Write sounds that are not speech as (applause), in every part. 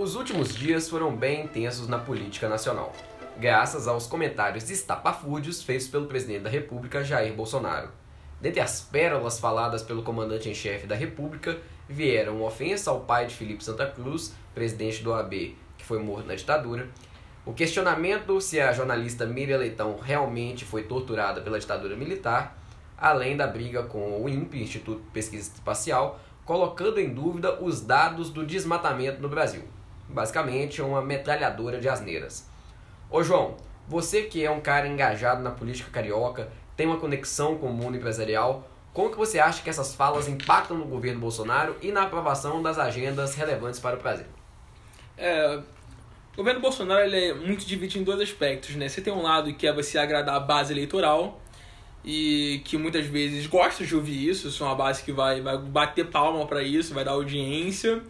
Os últimos dias foram bem intensos na política nacional, graças aos comentários estapafúrdios feitos pelo presidente da República, Jair Bolsonaro. Dentre as pérolas faladas pelo comandante em chefe da República, vieram ofensa ao pai de Felipe Santa Cruz, presidente do AB, que foi morto na ditadura, o questionamento se a jornalista Miriam Leitão realmente foi torturada pela ditadura militar, além da briga com o INPE, Instituto de Pesquisa Espacial, colocando em dúvida os dados do desmatamento no Brasil. Basicamente, uma metralhadora de asneiras. Ô João, você que é um cara engajado na política carioca, tem uma conexão com o mundo empresarial, como que você acha que essas falas impactam no governo Bolsonaro e na aprovação das agendas relevantes para o Brasil? É, o governo Bolsonaro ele é muito dividido em dois aspectos, né? Você tem um lado que é você agradar a base eleitoral e que muitas vezes gosta de ouvir isso, isso é uma base que vai, vai bater palma para isso, vai dar audiência,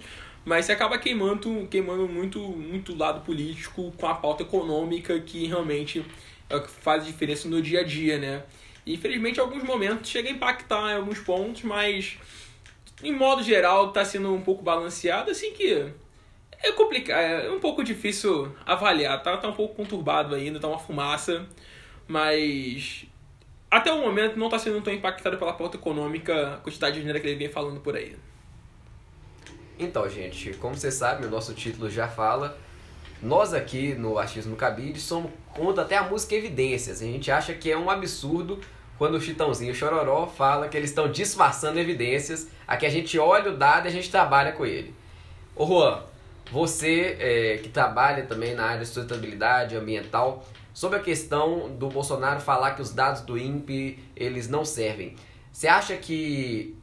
mas você acaba queimando, queimando muito muito lado político com a pauta econômica que realmente é faz diferença no dia a dia, né? E, infelizmente, em alguns momentos chega a impactar em alguns pontos, mas em modo geral está sendo um pouco balanceado, assim que é complicado, é um pouco difícil avaliar, tá, tá um pouco conturbado ainda, tá uma fumaça, mas até o momento não está sendo tão impactado pela pauta econômica, a quantidade de dinheiro que ele vem falando por aí. Então, gente, como você sabe, o nosso título já fala, nós aqui no Achismo Cabide somos contra até a música Evidências. A gente acha que é um absurdo quando o Chitãozinho Chororó fala que eles estão disfarçando evidências. Aqui a gente olha o dado e a gente trabalha com ele. Ô Juan, você é, que trabalha também na área de sustentabilidade ambiental, sobre a questão do Bolsonaro falar que os dados do INPE eles não servem. Você acha que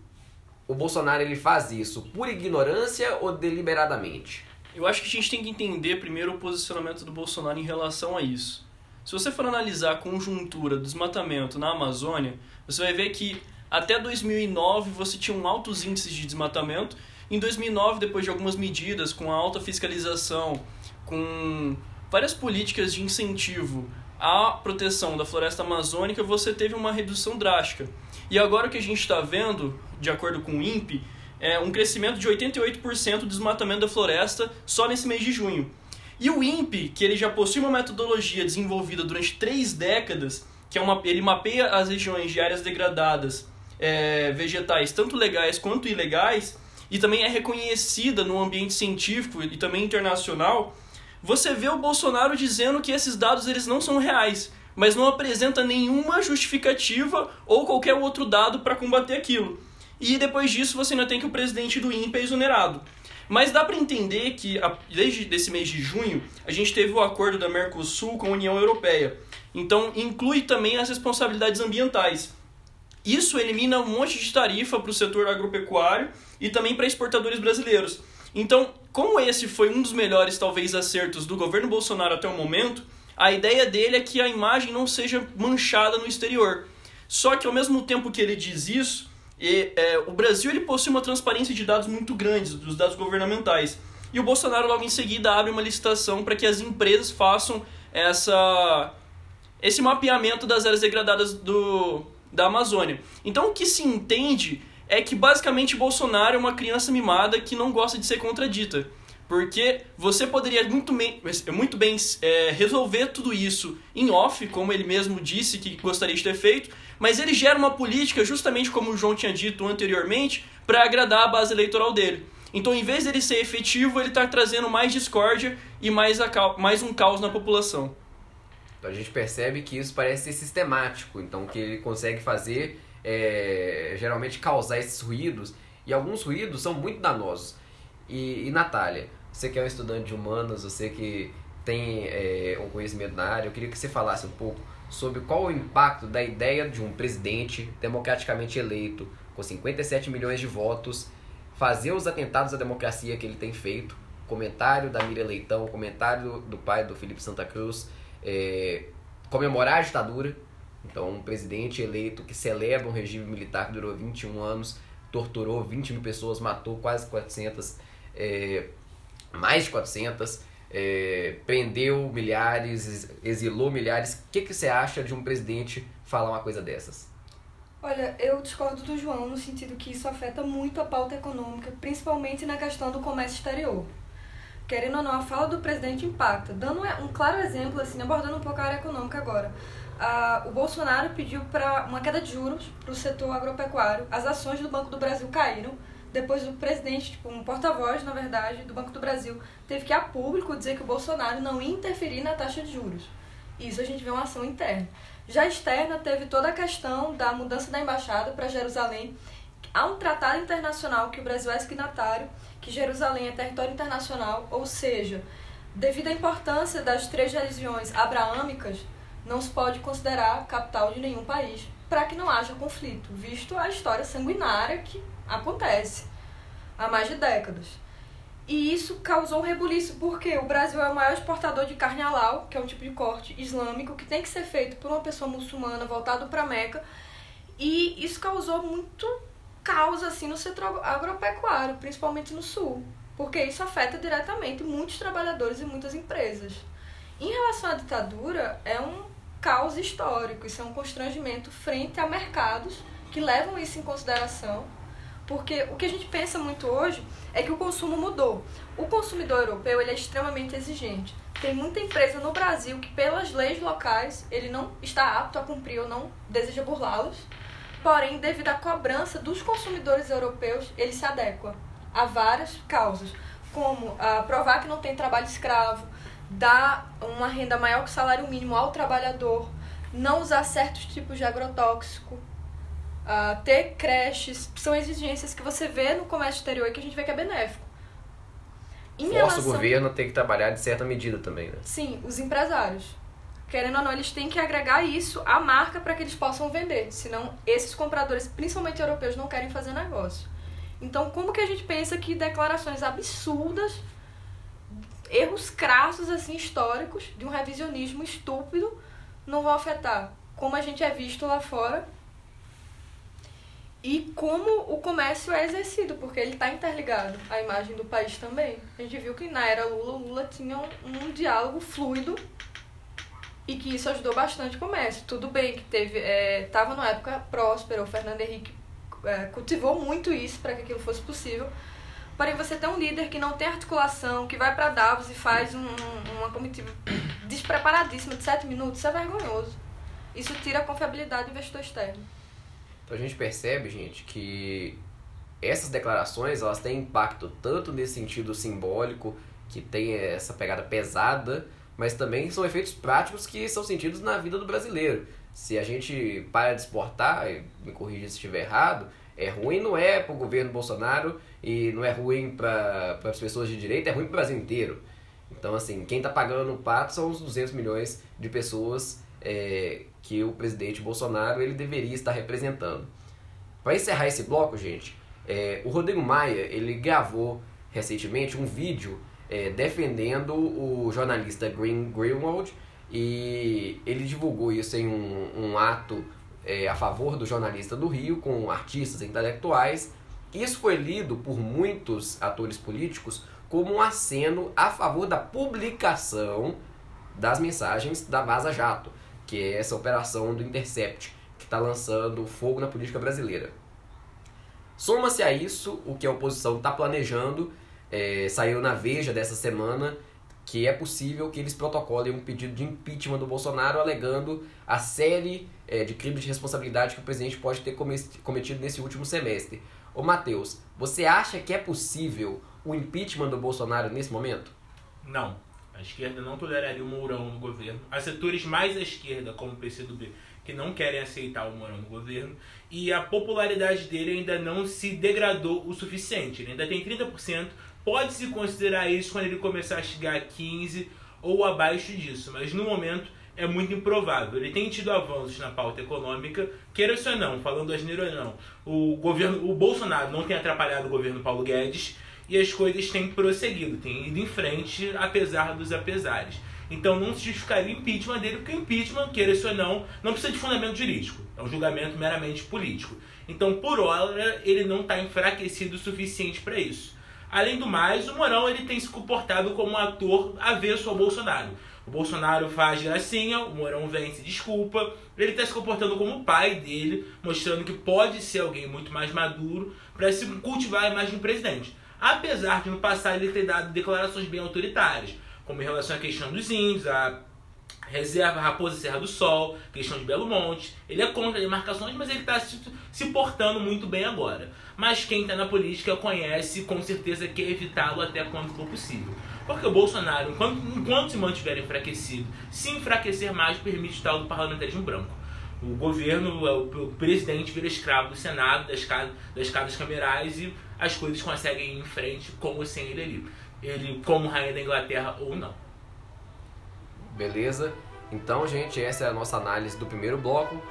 o Bolsonaro ele faz isso por ignorância ou deliberadamente? Eu acho que a gente tem que entender primeiro o posicionamento do Bolsonaro em relação a isso. Se você for analisar a conjuntura do desmatamento na Amazônia, você vai ver que até 2009 você tinha um altos índices de desmatamento. Em 2009, depois de algumas medidas, com a alta fiscalização, com várias políticas de incentivo à proteção da floresta amazônica, você teve uma redução drástica. E agora o que a gente está vendo, de acordo com o INPE, é, um crescimento de 88% do desmatamento da floresta só nesse mês de junho. E o INPE, que ele já possui uma metodologia desenvolvida durante três décadas, que é uma, ele mapeia as regiões de áreas degradadas é, vegetais, tanto legais quanto ilegais, e também é reconhecida no ambiente científico e também internacional, você vê o Bolsonaro dizendo que esses dados eles não são reais, mas não apresenta nenhuma justificativa ou qualquer outro dado para combater aquilo. E depois disso você ainda tem que o presidente do INPE é exonerado. Mas dá para entender que desde esse mês de junho a gente teve o acordo da Mercosul com a União Europeia. Então inclui também as responsabilidades ambientais. Isso elimina um monte de tarifa para o setor agropecuário e também para exportadores brasileiros. Então, como esse foi um dos melhores, talvez, acertos do governo Bolsonaro até o momento, a ideia dele é que a imagem não seja manchada no exterior. Só que ao mesmo tempo que ele diz isso, e, é, o Brasil ele possui uma transparência de dados muito grande, dos dados governamentais. E o Bolsonaro logo em seguida abre uma licitação para que as empresas façam essa, esse mapeamento das áreas degradadas do, da Amazônia. Então o que se entende é que basicamente Bolsonaro é uma criança mimada que não gosta de ser contradita. Porque você poderia muito bem, muito bem é, resolver tudo isso em off, como ele mesmo disse que gostaria de ter feito, mas ele gera uma política, justamente como o João tinha dito anteriormente, para agradar a base eleitoral dele. Então, em vez dele ser efetivo, ele está trazendo mais discórdia e mais, mais um caos na população. Então, a gente percebe que isso parece ser sistemático, então que ele consegue fazer, é, geralmente causar esses ruídos, e alguns ruídos são muito danosos. E, e Natália, você que é um estudante de humanas, você que tem é, um conhecimento na área, eu queria que você falasse um pouco sobre qual o impacto da ideia de um presidente democraticamente eleito, com 57 milhões de votos, fazer os atentados à democracia que ele tem feito, comentário da Miriam Leitão, comentário do pai do Felipe Santa Cruz, é, comemorar a ditadura, então um presidente eleito que celebra um regime militar que durou 21 anos, torturou 20 mil pessoas, matou quase 400, é, mais de 400, é, prendeu milhares, exilou milhares. O que, que você acha de um presidente falar uma coisa dessas? Olha, eu discordo do João no sentido que isso afeta muito a pauta econômica, principalmente na questão do comércio exterior. querendo ou não, a fala do presidente impacta. Dando um claro exemplo, assim, abordando um pouco a área econômica agora. O Bolsonaro pediu para uma queda de juros para o setor agropecuário. As ações do Banco do Brasil caíram. Depois o presidente, tipo, um porta-voz, na verdade, do Banco do Brasil, teve que a público dizer que o Bolsonaro não ia interferir na taxa de juros. Isso a gente vê uma ação interna. Já externa, teve toda a questão da mudança da embaixada para Jerusalém. Há um tratado internacional que o Brasil é signatário, que Jerusalém é território internacional, ou seja, devido à importância das três religiões abraâmicas, não se pode considerar capital de nenhum país para que não haja conflito, visto a história sanguinária que acontece há mais de décadas. E isso causou um rebuliço, porque o Brasil é o maior exportador de carne halal, que é um tipo de corte islâmico que tem que ser feito por uma pessoa muçulmana voltado para Meca. E isso causou muito caos assim no setor agropecuário, principalmente no sul, porque isso afeta diretamente muitos trabalhadores e muitas empresas. Em relação à ditadura, é um caos histórico, isso é um constrangimento frente a mercados que levam isso em consideração porque o que a gente pensa muito hoje é que o consumo mudou. O consumidor europeu ele é extremamente exigente. Tem muita empresa no Brasil que, pelas leis locais, ele não está apto a cumprir ou não deseja burlá-los. Porém, devido à cobrança dos consumidores europeus, ele se adequa a várias causas, como uh, provar que não tem trabalho escravo, dar uma renda maior que o salário mínimo ao trabalhador, não usar certos tipos de agrotóxico, uh, ter creches, são exigências que você vê no comércio exterior e que a gente vê que é benéfico. Em Força relação... o governo a ter que trabalhar de certa medida também, né? Sim, os empresários. Querendo ou não, eles têm que agregar isso à marca para que eles possam vender. Senão, esses compradores, principalmente europeus, não querem fazer negócio. Então, como que a gente pensa que declarações absurdas, erros crassos, assim, históricos, de um revisionismo estúpido, não vão afetar? Como a gente é visto lá fora e como o comércio é exercido, porque ele está interligado à imagem do país também. A gente viu que na era Lula, Lula tinha um, um diálogo fluido e que isso ajudou bastante o comércio. Tudo bem que teve estava é, numa época próspera, o Fernando Henrique é, cultivou muito isso para que aquilo fosse possível. Porém, você tem um líder que não tem articulação, que vai para Davos e faz um, uma comitiva despreparadíssima de sete minutos, isso é vergonhoso. Isso tira a confiabilidade do investidor externo. Então a gente percebe, gente, que essas declarações elas têm impacto tanto nesse sentido simbólico, que tem essa pegada pesada, mas também são efeitos práticos que são sentidos na vida do brasileiro. Se a gente para de exportar, me corrija se estiver errado, é ruim não é para o governo Bolsonaro e não é ruim para as pessoas de direita, é ruim para o Brasil inteiro. Então, assim, quem está pagando o pato são os 200 milhões de pessoas é, que o presidente Bolsonaro ele deveria estar representando. Para encerrar esse bloco, gente, é, o Rodrigo Maia ele gravou recentemente um vídeo é, defendendo o jornalista Green Greenwald e ele divulgou isso em um, um ato é, a favor do jornalista do Rio com artistas intelectuais. Isso foi lido por muitos atores políticos como um aceno a favor da publicação das mensagens da Vaza Jato que é essa operação do Intercept, que está lançando fogo na política brasileira. Soma-se a isso o que a oposição está planejando, é, saiu na Veja dessa semana, que é possível que eles protocolem um pedido de impeachment do Bolsonaro, alegando a série é, de crimes de responsabilidade que o presidente pode ter cometido nesse último semestre. Ô Matheus, você acha que é possível o impeachment do Bolsonaro nesse momento? Não. A esquerda não toleraria o Mourão no governo. Há setores mais à esquerda, como o PCdoB, que não querem aceitar o Mourão no governo. E a popularidade dele ainda não se degradou o suficiente. Ele ainda tem 30%. Pode-se considerar isso quando ele começar a chegar a 15% ou abaixo disso. Mas no momento é muito improvável. Ele tem tido avanços na pauta econômica, queira ou não, falando asneiro ou não. O, governo, o Bolsonaro não tem atrapalhado o governo Paulo Guedes e as coisas têm prosseguido, têm ido em frente apesar dos apesares. Então não se justificaria o impeachment dele, porque o impeachment, queira isso ou não, não precisa de fundamento jurídico. É um julgamento meramente político. Então, por hora, ele não está enfraquecido o suficiente para isso. Além do mais, o Mourão ele tem se comportado como um ator avesso ao Bolsonaro. O Bolsonaro faz gracinha, o Mourão vem se desculpa. Ele está se comportando como o pai dele, mostrando que pode ser alguém muito mais maduro para se cultivar a imagem do presidente. apesar de no passado ele ter dado declarações bem autoritárias, como em relação à questão dos índios, a reserva Raposa Serra do Sol, questão de Belo Monte. Ele é contra demarcações, mas ele está se, se portando muito bem agora. Mas quem está na política conhece, com certeza quer evitá-lo até quando for possível. Porque o Bolsonaro, enquanto, enquanto se mantiver enfraquecido, se enfraquecer mais, permite o tal do parlamentarismo branco. O governo, o presidente vira escravo do Senado, das, das casas camerais e as coisas conseguem ir em frente como sem ele ali. Ele como rainha da Inglaterra ou não. Beleza? Então, gente, essa é a nossa análise do primeiro bloco.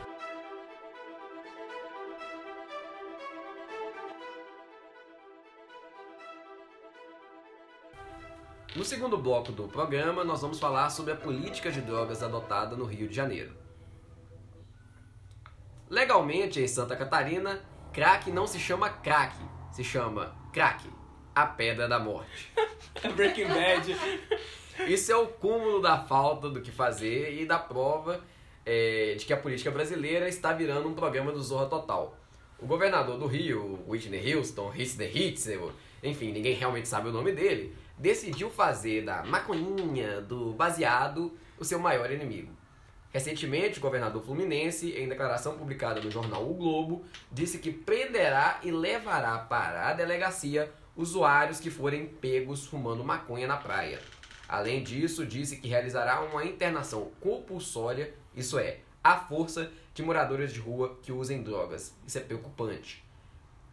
No segundo bloco do programa, nós vamos falar sobre a política de drogas adotada no Rio de Janeiro. Legalmente, em Santa Catarina, crack não se chama crack, se chama crack, a pedra da morte. (laughs) Breaking Bad. Isso é o cúmulo da falta do que fazer e da prova é, de que a política brasileira está virando um programa do Zorra Total. O governador do Rio, Whitney Houston, Whitney Hitzel, enfim, ninguém realmente sabe o nome dele, decidiu fazer da maconhinha, do baseado, o seu maior inimigo. Recentemente, o governador fluminense, em declaração publicada no jornal O Globo, disse que prenderá e levará para a delegacia usuários que forem pegos fumando maconha na praia. Além disso, disse que realizará uma internação compulsória, isso é, à força de moradores de rua que usem drogas. Isso é preocupante.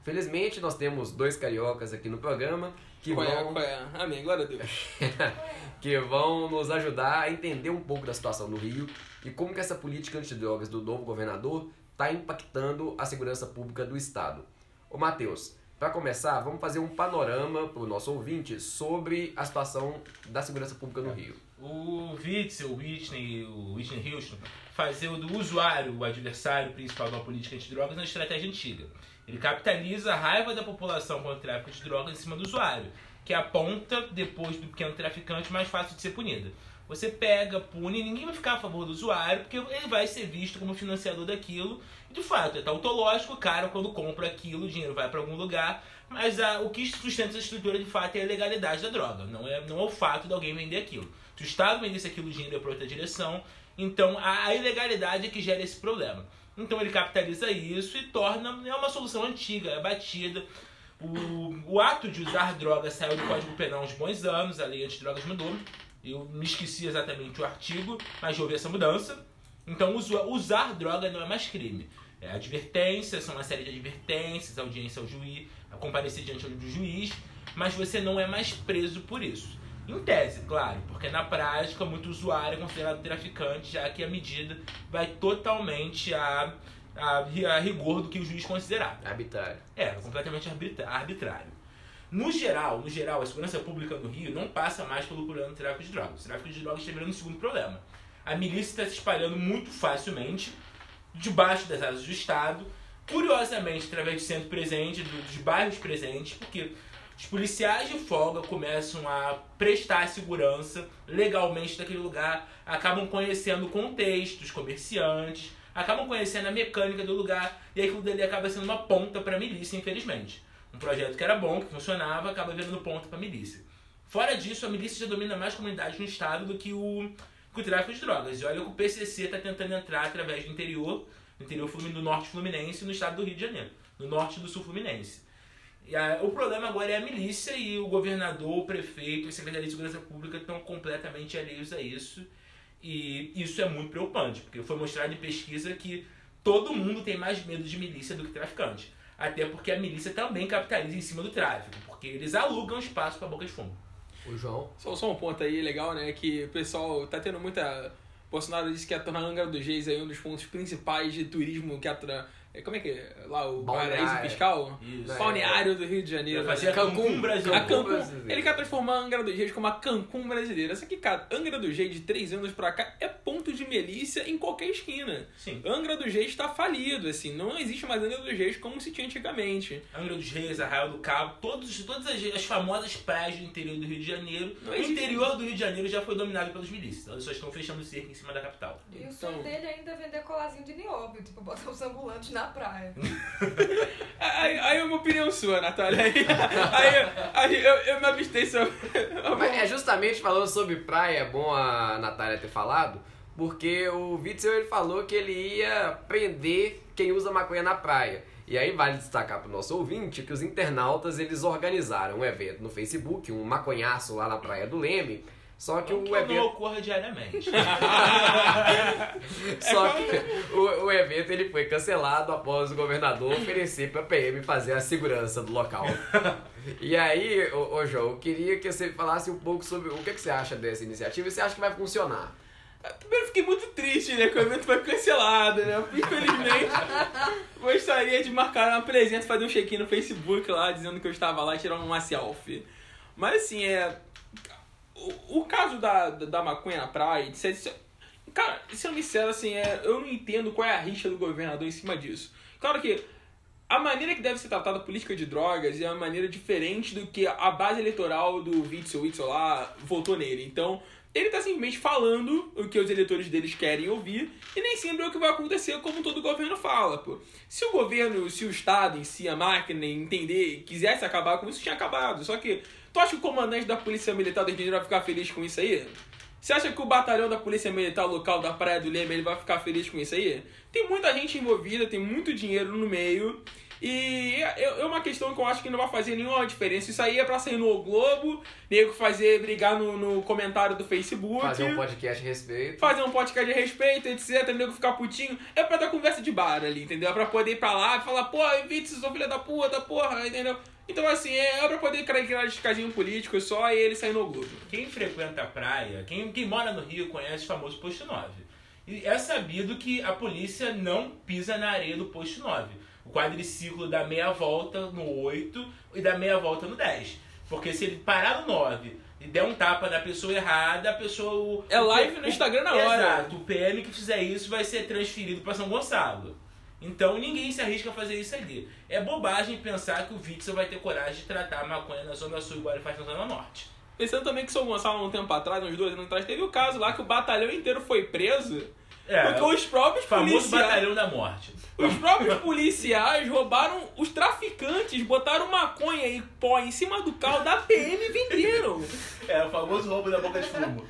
Felizmente, nós temos dois cariocas aqui no programa que Qual é, vão, qual é? Amém, glória a Deus. (laughs) que vão nos ajudar a entender um pouco da situação no Rio e como que essa política antidrogas do novo governador está impactando a segurança pública do Estado. Ô Matheus, para começar, vamos fazer um panorama para o nosso ouvinte sobre a situação da segurança pública no Rio. O Witzel, o Whitney, o Whitney Houston, fazer o do usuário, o adversário principal da política antidrogas, uma estratégia antiga. Ele capitaliza a raiva da população contra o tráfico de drogas em cima do usuário, que aponta, depois do pequeno traficante, mais fácil de ser punida. Você pega, pune, ninguém vai ficar a favor do usuário, porque ele vai ser visto como financiador daquilo. De fato, é tautológico, cara quando compra aquilo, o dinheiro vai para algum lugar. Mas a, o que sustenta essa estrutura de fato é a legalidade da droga, não é, não é o fato de alguém vender aquilo. Se o Estado vendesse aquilo, o dinheiro ia para outra direção. Então a, a ilegalidade é que gera esse problema. Então ele capitaliza isso e torna. É uma solução antiga, é batida. O, o ato de usar drogas saiu do Código Penal uns bons anos, a lei antidrogas mudou. Eu me esqueci exatamente o artigo, mas houve essa mudança. Então usar, droga não é mais crime. É advertência, são uma série de advertências, audiência ao juiz, comparecer diante do juiz, mas você não é mais preso por isso. Em tese, claro, porque na prática muito usuário é considerado traficante, já que a medida vai totalmente a, a, a rigor do que o juiz considerar. Arbitrário. É, completamente arbitrário. No geral, no geral, a segurança pública no Rio não passa mais pelo problema do tráfico de drogas. O tráfico de drogas está virando o segundo problema. A milícia está se espalhando muito facilmente debaixo das asas do Estado, curiosamente através de centro presente, do- dos bairros presentes, porque os policiais de folga começam a prestar segurança legalmente daquele lugar, acabam conhecendo o contexto, os comerciantes, acabam conhecendo a mecânica do lugar e aquilo dali acaba sendo uma ponta para a milícia, infelizmente. Um projeto que era bom, que funcionava, acaba virando ponta para a milícia. Fora disso, a milícia já domina mais comunidades no estado do que o, que o tráfico de drogas. E olha que o PCC está tentando entrar através do interior, do interior do norte fluminense, no estado do Rio de Janeiro, no norte do sul fluminense. E o problema agora é a milícia e o governador, o prefeito e a Secretaria de Segurança Pública estão completamente alheios a isso. E isso é muito preocupante, porque foi mostrado em pesquisa que todo mundo tem mais medo de milícia do que traficante. Até porque a milícia também capitaliza em cima do tráfico, porque eles alugam espaço para boca de fumo. O João. Só, só um ponto aí legal, né? Que o pessoal tá tendo muita. Bolsonaro disse que ia tornar Angra dos Reis aí um dos pontos principais de turismo que atra... é, Como é que é? Lá o Balneário. paraíso fiscal? Isso. Balneário do Rio de Janeiro. Vai fazer né? a Cancún Brasil. A Cancún brasileiro. ele quer transformar a Angra dos Reis como a Cancún brasileira. Só que, cara, Angra dos Reis de três anos pra cá é ponto de milícia em qualquer esquina. Sim. Angra dos Reis está falido, assim, não existe mais Angra dos Reis como se tinha antigamente. Angra dos Reis, Arraial do Cabo, todos, todas as, as famosas praias do interior do Rio de Janeiro. Não o existe. interior do Rio de Janeiro já foi dominado pelos milícias. Elas só estão fechando o cerco em cima da capital. E o sonho Então- dele ainda é vender colazinho de nióbio, tipo, botar os ambulantes na praia. (laughs) Aí, aí é uma opinião sua, Natália. Aí, aí, aí eu, eu me abstei sobre. (laughs) Mas é justamente falando sobre praia, é bom a Natália ter falado, porque o Witzel ele falou que ele ia prender quem usa maconha na praia. E aí vale destacar para o nosso ouvinte que os internautas eles organizaram um evento no Facebook, um maconhaço lá na praia do Leme. Só que Não o que não evento, ocorra diariamente. (laughs) só que o, o evento ele foi cancelado após o governador oferecer para a PM fazer a segurança do local. E aí, ô, ô João, eu queria que você falasse um pouco sobre o que, que você acha dessa iniciativa e você acha que vai funcionar. Primeiro fiquei muito triste, né? Que o evento foi cancelado, né? Infelizmente, gostaria de marcar uma presença, fazer um check-in no Facebook lá, dizendo que eu estava lá e tirar uma selfie. Mas assim, é. Caso da, da, maconha na praia, se- cara, sendo sincero, assim, é, eu não entendo qual é a rixa do governador em cima disso. Claro que a maneira que deve ser tratada a política de drogas é uma maneira diferente do que a base eleitoral do Witzel, Witzel lá votou nele. Então, ele tá simplesmente falando o que os eleitores deles querem ouvir e nem sempre é o que vai acontecer como todo governo fala, pô. Se o governo, se o Estado em si, a máquina, entender, quisesse acabar com isso, tinha acabado. Só que, tu acha que o comandante da Polícia Militar do Rio de Janeiro vai ficar feliz com isso aí? Você acha que o batalhão da Polícia Militar local da Praia do Leme ele vai ficar feliz com isso aí? Tem muita gente envolvida, tem muito dinheiro no meio. E é é uma questão que eu acho que não vai fazer nenhuma diferença. Isso aí é pra sair no Globo, nego fazer, brigar no, no comentário do Facebook. Fazer um podcast a respeito. Fazer um podcast de respeito, etc. Nego ficar putinho. É pra dar conversa de bar ali, entendeu? É pra poder ir pra lá e falar, pô, evite sou filha da puta, porra, entendeu? Então, assim, é, é pra poder criar descasinho político só e ele sair no Globo. Quem frequenta a praia, quem, quem mora no Rio conhece o famoso posto 9. E é sabido que a polícia não pisa na areia do posto 9. O quadriciclo dá meia volta no 8 e dá meia volta no 10. Porque se ele parar no 9 e der um tapa na pessoa errada, a pessoa. o- É o- live no o- Instagram na hora. Exato. O PM que fizer isso vai ser transferido para São Gonçalo. Então ninguém se arrisca a fazer isso ali. É bobagem pensar que o Witzel vai ter coragem de tratar a maconha na Zona Sul igual ele faz na Zona Norte. Pensando também que São Gonçalo, um tempo atrás, uns dois anos atrás, teve o caso lá que o batalhão inteiro foi preso. É, porque os próprios policiais. batalhão da morte. Os próprios policiais roubaram os traficantes, botaram maconha e pó em cima do carro da PM e venderam. (laughs) É, o famoso roubo da boca de fumo.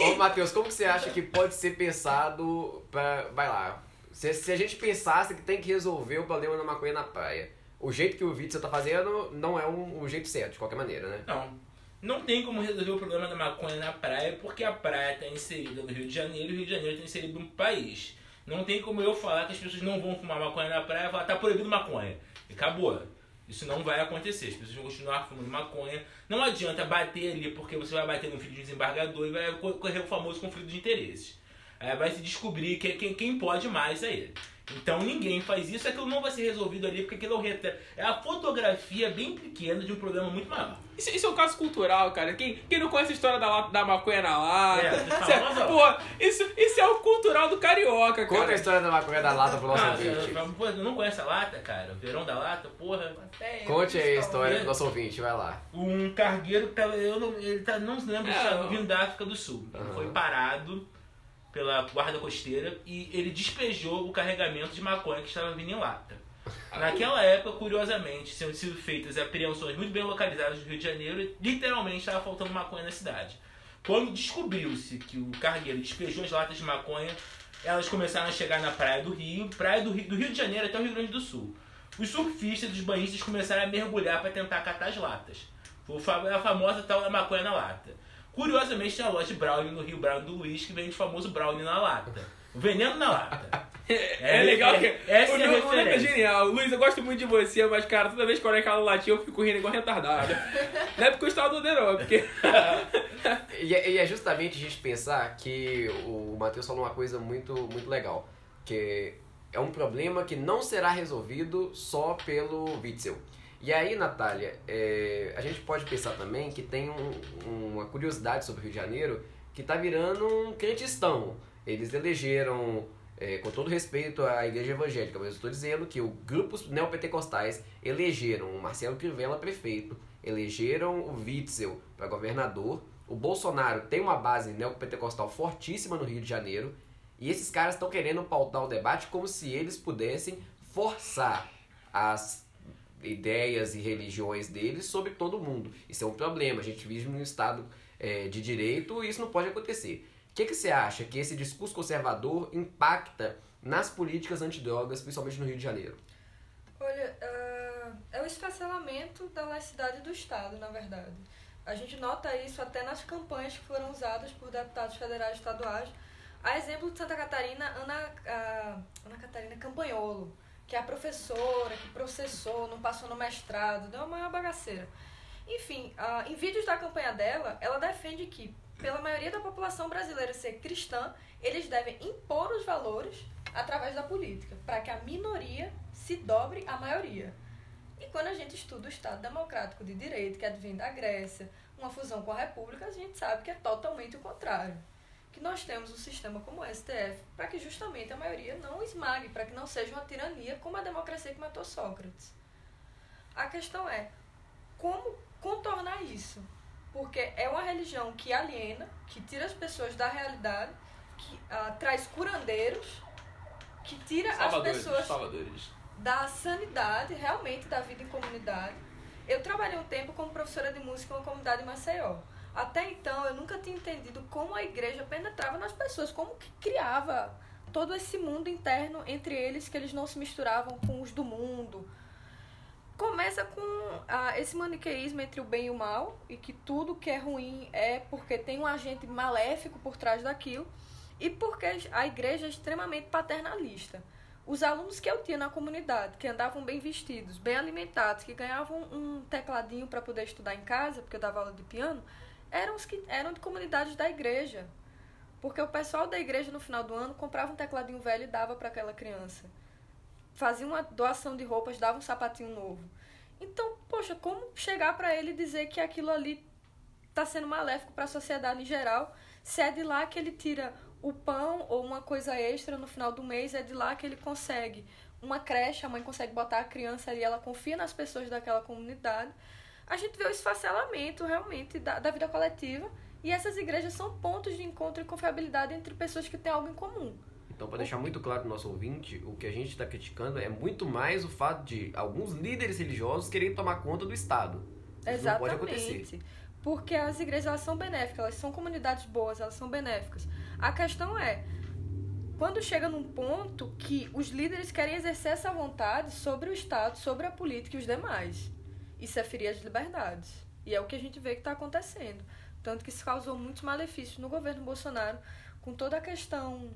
Ô, Matheus, como que você acha que pode ser pensado pra. Vai lá. Se, se a gente pensasse que tem que resolver o problema da maconha na praia, o jeito que o Witzel tá fazendo não é um, o jeito certo, de qualquer maneira, né? Não. Não tem como resolver o problema da maconha na praia porque a praia está inserida no Rio de Janeiro e o Rio de Janeiro está inserido no país. Não tem como eu falar que as pessoas não vão fumar maconha na praia e falar, tá proibido maconha. E acabou. Isso não vai acontecer. As pessoas vão continuar fumando maconha. Não adianta bater ali porque você vai bater no filho de desembargador e vai co- correr o famoso conflito de interesses. Aí vai se descobrir que, quem, quem pode mais aí. Então ninguém faz isso, aquilo não vai ser resolvido ali porque aquilo é. É a fotografia bem pequena de um problema muito maior. Isso, isso é um caso cultural, cara. Quem, quem não conhece a história da, lata- da maconha na lata? É, isso, é, pô, isso, isso é o cultural do carioca, cara. Conta a história da maconha da lata pro nosso Ah, ouvinte. pô, não conhece a lata, cara? O verão da lata, porra. Conte aí a história do nosso ouvinte, vai lá. Um cargueiro que tava. Eu não, ele tá, não se lembra se É, eu- vindo da África do Sul. Ele Aham. foi parado pela guarda costeira e ele despejou o carregamento de maconha que estava vindo em lata. Naquela época, curiosamente, tinham sido feitas apreensões muito bem localizadas no Rio de Janeiro e literalmente estava faltando maconha na cidade. Quando descobriu-se que o cargueiro despejou as latas de maconha, elas começaram a chegar na praia do Rio, praia do Rio, do Rio de Janeiro até o Rio Grande do Sul. Os surfistas os banhistas começaram a mergulhar para tentar catar as latas. Foi a famosa tal da maconha na lata. Curiosamente, tem a loja de Brownie no Rio Brownie do Luiz que vende o famoso Brownie na lata. O veneno na lata. É, (laughs) É, legal é, que. essa o é a nome- o nome é genial. Luiz, eu gosto muito de você, mas, cara, toda vez que eu olho aquela latinha, eu fico rindo igual retardado. (laughs) não é porque eu estava do não, é porque. E é, e é justamente a gente pensar que o Matheus falou uma coisa muito, muito legal, que é um problema que não será resolvido só pelo Witzel. E aí, Natália, é, a gente pode pensar também que tem um- uma curiosidade sobre o Rio de Janeiro que tá virando um crentistão. eles elegeram, é, com todo respeito à igreja evangélica, mas eu estou dizendo que o grupos neopentecostais elegeram o Marcelo Crivella prefeito, elegeram o Witzel para governador, o Bolsonaro tem uma base neopentecostal fortíssima no Rio de Janeiro, e esses caras estão querendo pautar o debate como se eles pudessem forçar as ideias e religiões deles sobre todo mundo. Isso é um problema. A gente vive num Estado é, de direito e isso não pode acontecer. O que, que você acha que esse discurso conservador impacta nas políticas antidrogas, principalmente no Rio de Janeiro? Olha, uh, é o esfacelamento da laicidade do Estado, na verdade. A gente nota isso até nas campanhas que foram usadas por deputados federais e estaduais. A exemplo de Santa Catarina, Ana, uh, Ana Catarina Campanholo, que é a professora que processou, não passou no mestrado, deu uma bagaceira. Enfim, uh, em vídeos da campanha dela, ela defende que, pela maioria da população brasileira ser cristã, eles devem impor os valores através da política, para que a minoria se dobre à maioria. E quando a gente estuda o Estado Democrático de Direito, que advém da Grécia, uma fusão com a República, a gente sabe que é totalmente o contrário que nós temos um sistema como o STF para que justamente a maioria não esmague, para que não seja uma tirania como a democracia que matou Sócrates. A questão é como contornar isso? Porque é uma religião que aliena, que tira as pessoas da realidade, que uh, traz curandeiros, que tira salvadores, as pessoas salvadores. da sanidade, realmente da vida em comunidade. Eu trabalhei um tempo como professora de música em uma comunidade em Maceió. Até então eu nunca tinha entendido como a igreja penetrava nas pessoas, como que criava todo esse mundo interno entre eles que eles não se misturavam com os do mundo. Começa com ah, esse maniqueísmo entre o bem e o mal e que tudo que é ruim é porque tem um agente maléfico por trás daquilo e porque a igreja é extremamente paternalista. Os alunos que eu tinha na comunidade, que andavam bem vestidos, bem alimentados, que ganhavam um tecladinho para poder estudar em casa, porque eu dava aula de piano, eram os que eram de comunidades da igreja. Porque o pessoal da igreja no final do ano comprava um tecladinho velho e dava para aquela criança. Fazia uma doação de roupas, dava um sapatinho novo. Então, poxa, como chegar para ele e dizer que aquilo ali está sendo maléfico para a sociedade em geral? Se é de lá que ele tira o pão ou uma coisa extra no final do mês, é de lá que ele consegue uma creche, a mãe consegue botar a criança ali, ela confia nas pessoas daquela comunidade a gente vê o esfacelamento realmente da, da vida coletiva e essas igrejas são pontos de encontro e confiabilidade entre pessoas que têm algo em comum. Então, para deixar muito claro para o nosso ouvinte, o que a gente está criticando é muito mais o fato de alguns líderes religiosos quererem tomar conta do Estado. Isso Exatamente. não pode acontecer. Porque as igrejas elas são benéficas, elas são comunidades boas, elas são benéficas. A questão é, quando chega num ponto que os líderes querem exercer essa vontade sobre o Estado, sobre a política e os demais. Isso é ferir as liberdades. E é o que a gente vê que está acontecendo. Tanto que isso causou muitos malefícios no governo Bolsonaro, com toda a questão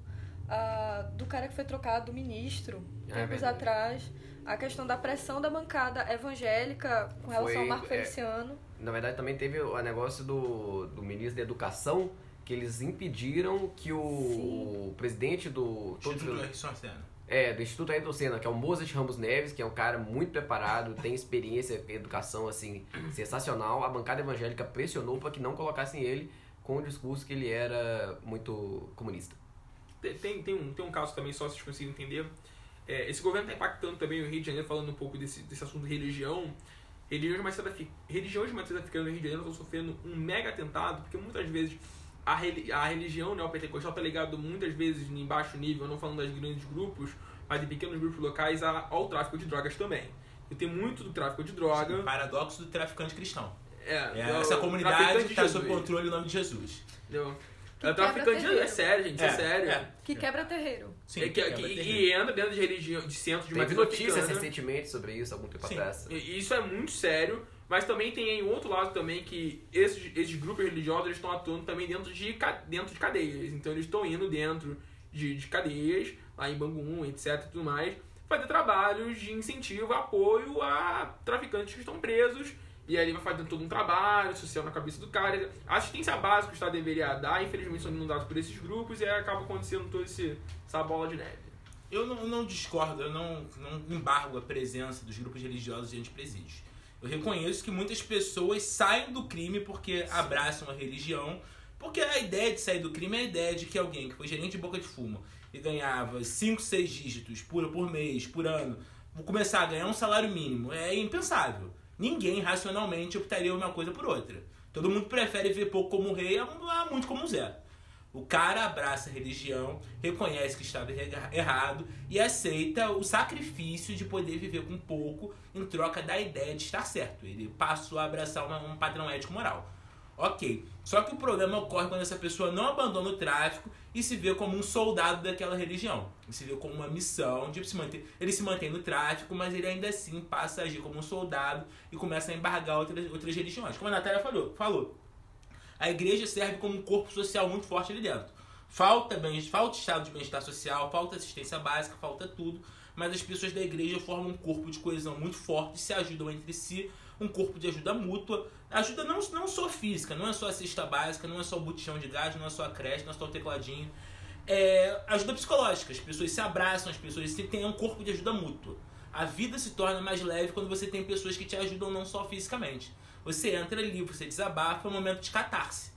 uh, do cara que foi trocado, do ministro, é tempos atrás, a questão da pressão da bancada evangélica com relação foi, ao Marco é, Feliciano. Na verdade, também teve o negócio do, do ministro da Educação, que eles impediram que o, o presidente do. Instituto todos, Senna é, do Instituto Ayrton Senna, que é o Mozart Ramos Neves, que é um cara muito preparado, tem experiência em educação, assim, sensacional. A bancada evangélica pressionou para que não colocassem ele com o discurso que ele era muito comunista. Tem, tem, um, tem um caso também, só se vocês conseguirem entender. É, esse governo está impactando também o Rio de Janeiro, falando um pouco desse, desse assunto de religião. Religiões religiões mais africanas no Rio de Janeiro estão sofrendo um mega atentado, porque muitas vezes a, a religião neopentecostal está ligado muitas vezes em baixo nível, não falando das grandes grupos, mas de pequenos grupos locais, ao tráfico de drogas também. E tem muito do tráfico de droga. Sim, paradoxo do traficante cristão. É, é essa comunidade está sob controle em nome de Jesus. Entendeu? É traficante de, é sério, gente, é, é sério. É. Que quebra terreiro. Sim, é que, que, terreiro. E entra dentro de religião, de centros de Teve notícias recentemente sobre isso, algum tempo Sim. atrás. Isso é muito sério. Mas também tem aí outro lado também que esses, esses grupos religiosos estão atuando também dentro de, dentro de cadeias. Então eles estão indo dentro de, de cadeias, lá em Bangu, etc e tudo mais, fazer trabalhos de incentivo, apoio a traficantes que estão presos. E aí ele vai fazendo todo um trabalho social na cabeça do cara. A assistência básica que o Estado deveria dar, infelizmente são inundados por esses grupos e aí acaba acontecendo toda essa bola de neve. Eu não, não discordo, eu não, não embargo a presença dos grupos religiosos diante de presídios. Eu reconheço que muitas pessoas saem do crime porque Sim. abraçam a religião Porque a ideia de sair do crime é a ideia de que alguém que foi gerente de boca de fumo e ganhava 5, 6 dígitos por, por mês, por ano, começar a ganhar um salário mínimo é impensável. Ninguém racionalmente optaria uma coisa por outra. Todo mundo prefere ver pouco como rei a muito como Zé. O cara abraça a religião, reconhece que estava errado e aceita o sacrifício de poder viver com pouco em troca da ideia de estar certo. Ele passou a abraçar um padrão ético moral. Ok. Só que o problema ocorre quando essa pessoa não abandona o tráfico e se vê como um soldado daquela religião. Ele se vê como uma missão de se manter. Ele se mantém no tráfico, mas ele ainda assim passa a agir como um soldado e começa a embargar outras, outras religiões. Como a Natália falou, falou. A igreja serve como um corpo social muito forte ali dentro. Falta, bem, falta estado de bem-estar social, falta assistência básica, falta tudo. Mas as pessoas da igreja formam um corpo de coesão muito forte, se ajudam entre si, um corpo de ajuda mútua. Ajuda não, não só física, não é só a cesta básica, não é só o botijão de gás, não é só a creche, não é só o tecladinho. É ajuda psicológica, as pessoas se abraçam, as pessoas têm um corpo de ajuda mútua. A vida se torna mais leve quando você tem pessoas que te ajudam não só fisicamente. Você entra ali, você desabafa, é um momento de catarse.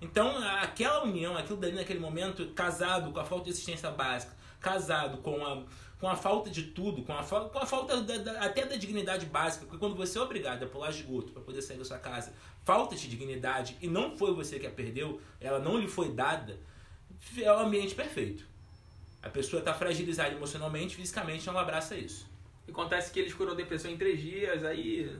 Então, aquela união, aquilo dali naquele momento, casado com a falta de assistência básica, casado com a, com a falta de tudo, com a, com a falta da, da, até da dignidade básica, porque quando você é obrigado a pular esgoto para poder sair da sua casa, falta de dignidade e não foi você que a perdeu, ela não lhe foi dada, é o ambiente perfeito. A pessoa está fragilizada emocionalmente, fisicamente, não abraça isso. Acontece que eles curam depressão em três dias, aí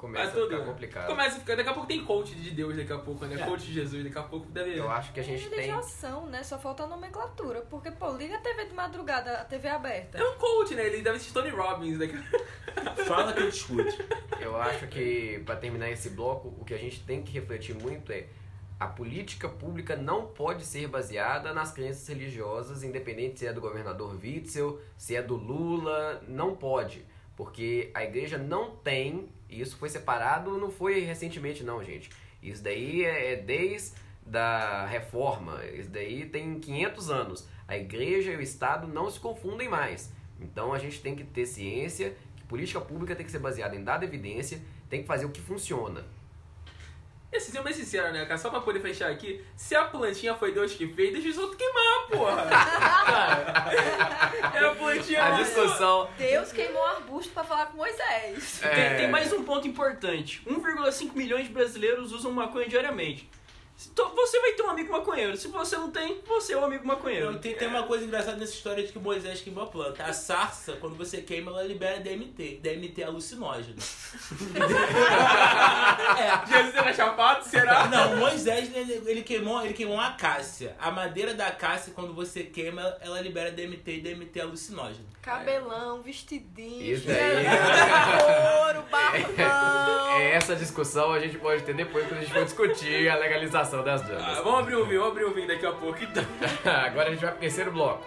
Começa a ficar complicado. Começa a ficar, daqui a pouco tem coach de Deus, daqui a pouco, né? É. Coach de Jesus, daqui a pouco deve. Eu acho que a gente tem. tem. ação, né? Só falta a nomenclatura. Porque, pô, liga a TV de madrugada, a TV aberta. É um coach, né? Ele deve ser Tony Robbins daqui. (laughs) Fala que eu discute. Eu acho que, para terminar esse bloco, o que a gente tem que refletir muito é a política pública não pode ser baseada nas crenças religiosas, independente se é do governador Witzel, se é do Lula, não pode. Porque a igreja não tem e isso foi separado, não foi recentemente não, gente. Isso daí é, é desde da reforma, isso daí tem 500 anos. A igreja e o Estado não se confundem mais. Então a gente tem que ter ciência que política pública tem que ser baseada em dada evidência, tem que fazer o que funciona. Esse ser bem sincero, né, cara? Só pra poder fechar aqui, se a plantinha foi Deus que fez, deixa os outros queimar, porra! (laughs) cara, é a plantinha A discussão. Deus queimou o arbusto pra falar com Moisés. É... Tem, tem mais um ponto importante: 1,5 milhões de brasileiros usam maconha diariamente. Você vai ter um amigo maconheiro. Se você não tem, você é um amigo maconheiro. tem, tem uma coisa engraçada nessa história de que Moisés queimou a planta. A sarça, quando você queima, ela libera DMT. DMT é alucinógeno. (laughs) é. Jesus era chapado? Será? Não, Moisés ele, ele, queimou, ele queimou a acácia. A madeira da acácia, quando você queima, ela libera DMT e DMT é alucinógeno. Cabelão, vestidinho, Isso aí. couro, (laughs) barbão. É, essa discussão a gente pode ter depois quando a gente for discutir a legalização das drogas. Ah, vamos abrir o vinho, vamos abrir o vinho daqui a pouco então. (laughs) Agora a gente vai pro terceiro bloco.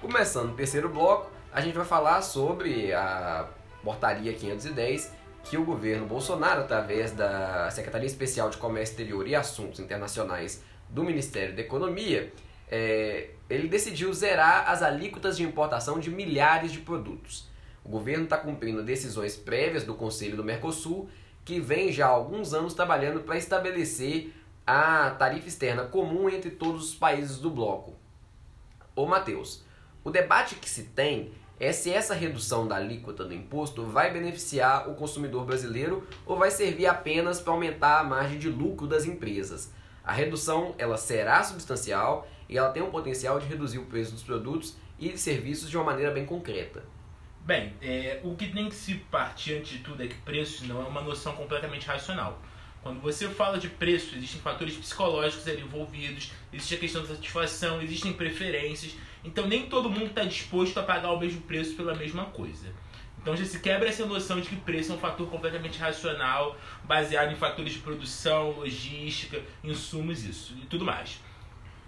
Começando o terceiro bloco, a gente vai falar sobre a portaria 510 que o governo Bolsonaro, através da Secretaria Especial de Comércio Exterior e Assuntos Internacionais do Ministério da Economia, é, ele decidiu zerar as alíquotas de importação de milhares de produtos. O governo está cumprindo decisões prévias do Conselho do Mercosul, que vem já há alguns anos trabalhando para estabelecer a tarifa externa comum entre todos os países do bloco. Ô Matheus, o debate que se tem é se essa redução da alíquota do imposto vai beneficiar o consumidor brasileiro ou vai servir apenas para aumentar a margem de lucro das empresas. A redução ela será substancial e ela tem o potencial de reduzir o preço dos produtos e serviços de uma maneira bem concreta. Bem, é, o que tem que se partir antes de tudo é que preço não é uma noção completamente racional. Quando você fala de preço, existem fatores psicológicos ali envolvidos, existe a questão da satisfação, existem preferências. Então nem todo mundo está disposto a pagar o mesmo preço pela mesma coisa. Então já se quebra essa noção de que preço é um fator completamente racional, baseado em fatores de produção, logística, insumos, isso e tudo mais.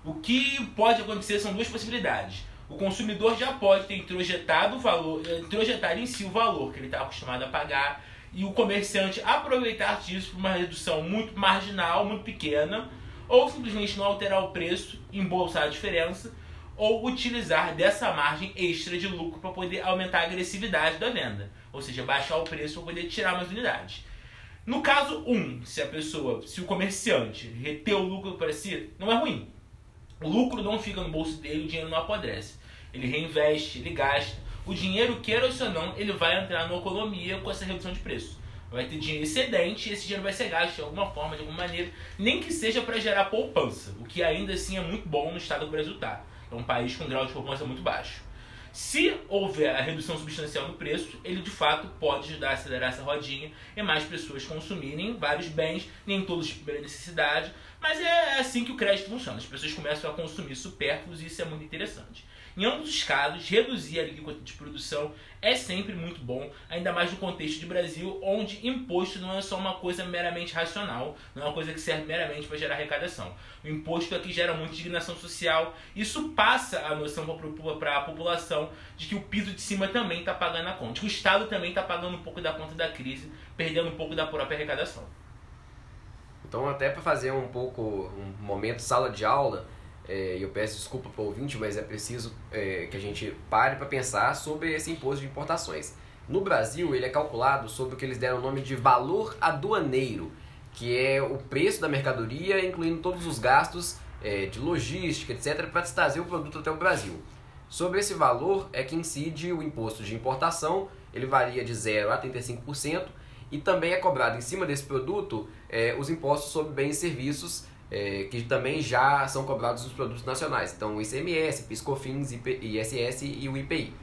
O que pode acontecer são duas possibilidades. O consumidor já pode ter introjetado o valor, introjetado em si o valor que ele está acostumado a pagar e o comerciante aproveitar disso por uma redução muito marginal, muito pequena, ou simplesmente não alterar o preço, embolsar a diferença, ou utilizar dessa margem extra de lucro para poder aumentar a agressividade da venda, ou seja, baixar o preço para poder tirar mais unidades. No caso 1, um, se a pessoa, se o comerciante reter o lucro para si, não é ruim. O lucro não fica no bolso dele, o dinheiro não apodrece. Ele reinveste, ele gasta. O dinheiro, queira ou não, ele vai entrar na economia com essa redução de preço. Vai ter dinheiro excedente e esse dinheiro vai ser gasto de alguma forma, de alguma maneira, nem que seja para gerar poupança, o que ainda assim é muito bom no estado do Brasil está. É um país com um grau de poupança muito baixo. Se houver a redução substancial no preço, ele de fato pode ajudar a acelerar essa rodinha e mais pessoas consumirem vários bens, nem todos de primeira necessidade, mas é assim que o crédito funciona. As pessoas começam a consumir supérfluos e isso é muito interessante. Em ambos os casos, reduzir a alíquota de produção é sempre muito bom, ainda mais no contexto de Brasil, onde imposto não é só uma coisa meramente racional, não é uma coisa que serve meramente para gerar arrecadação. O imposto aqui gera muita indignação social, isso passa a noção para a população de que o piso de cima também está pagando a conta, de que o Estado também está pagando um pouco da conta da crise, perdendo um pouco da própria arrecadação. Então, até para fazer um pouco um momento sala de aula, é, eu peço desculpa para o ouvinte, mas é preciso é, que a gente pare para pensar sobre esse imposto de importações. No Brasil, ele é calculado sobre o que eles deram o nome de valor aduaneiro, que é o preço da mercadoria, incluindo todos os gastos é, de logística, etc., para trazer o produto até o Brasil. Sobre esse valor é que incide o imposto de importação, ele varia de 0 a 35%, e também é cobrado em cima desse produto é, os impostos sobre bens e serviços, é, que também já são cobrados nos produtos nacionais. Então, o ICMS, PiscoFins, ISS e o IPI.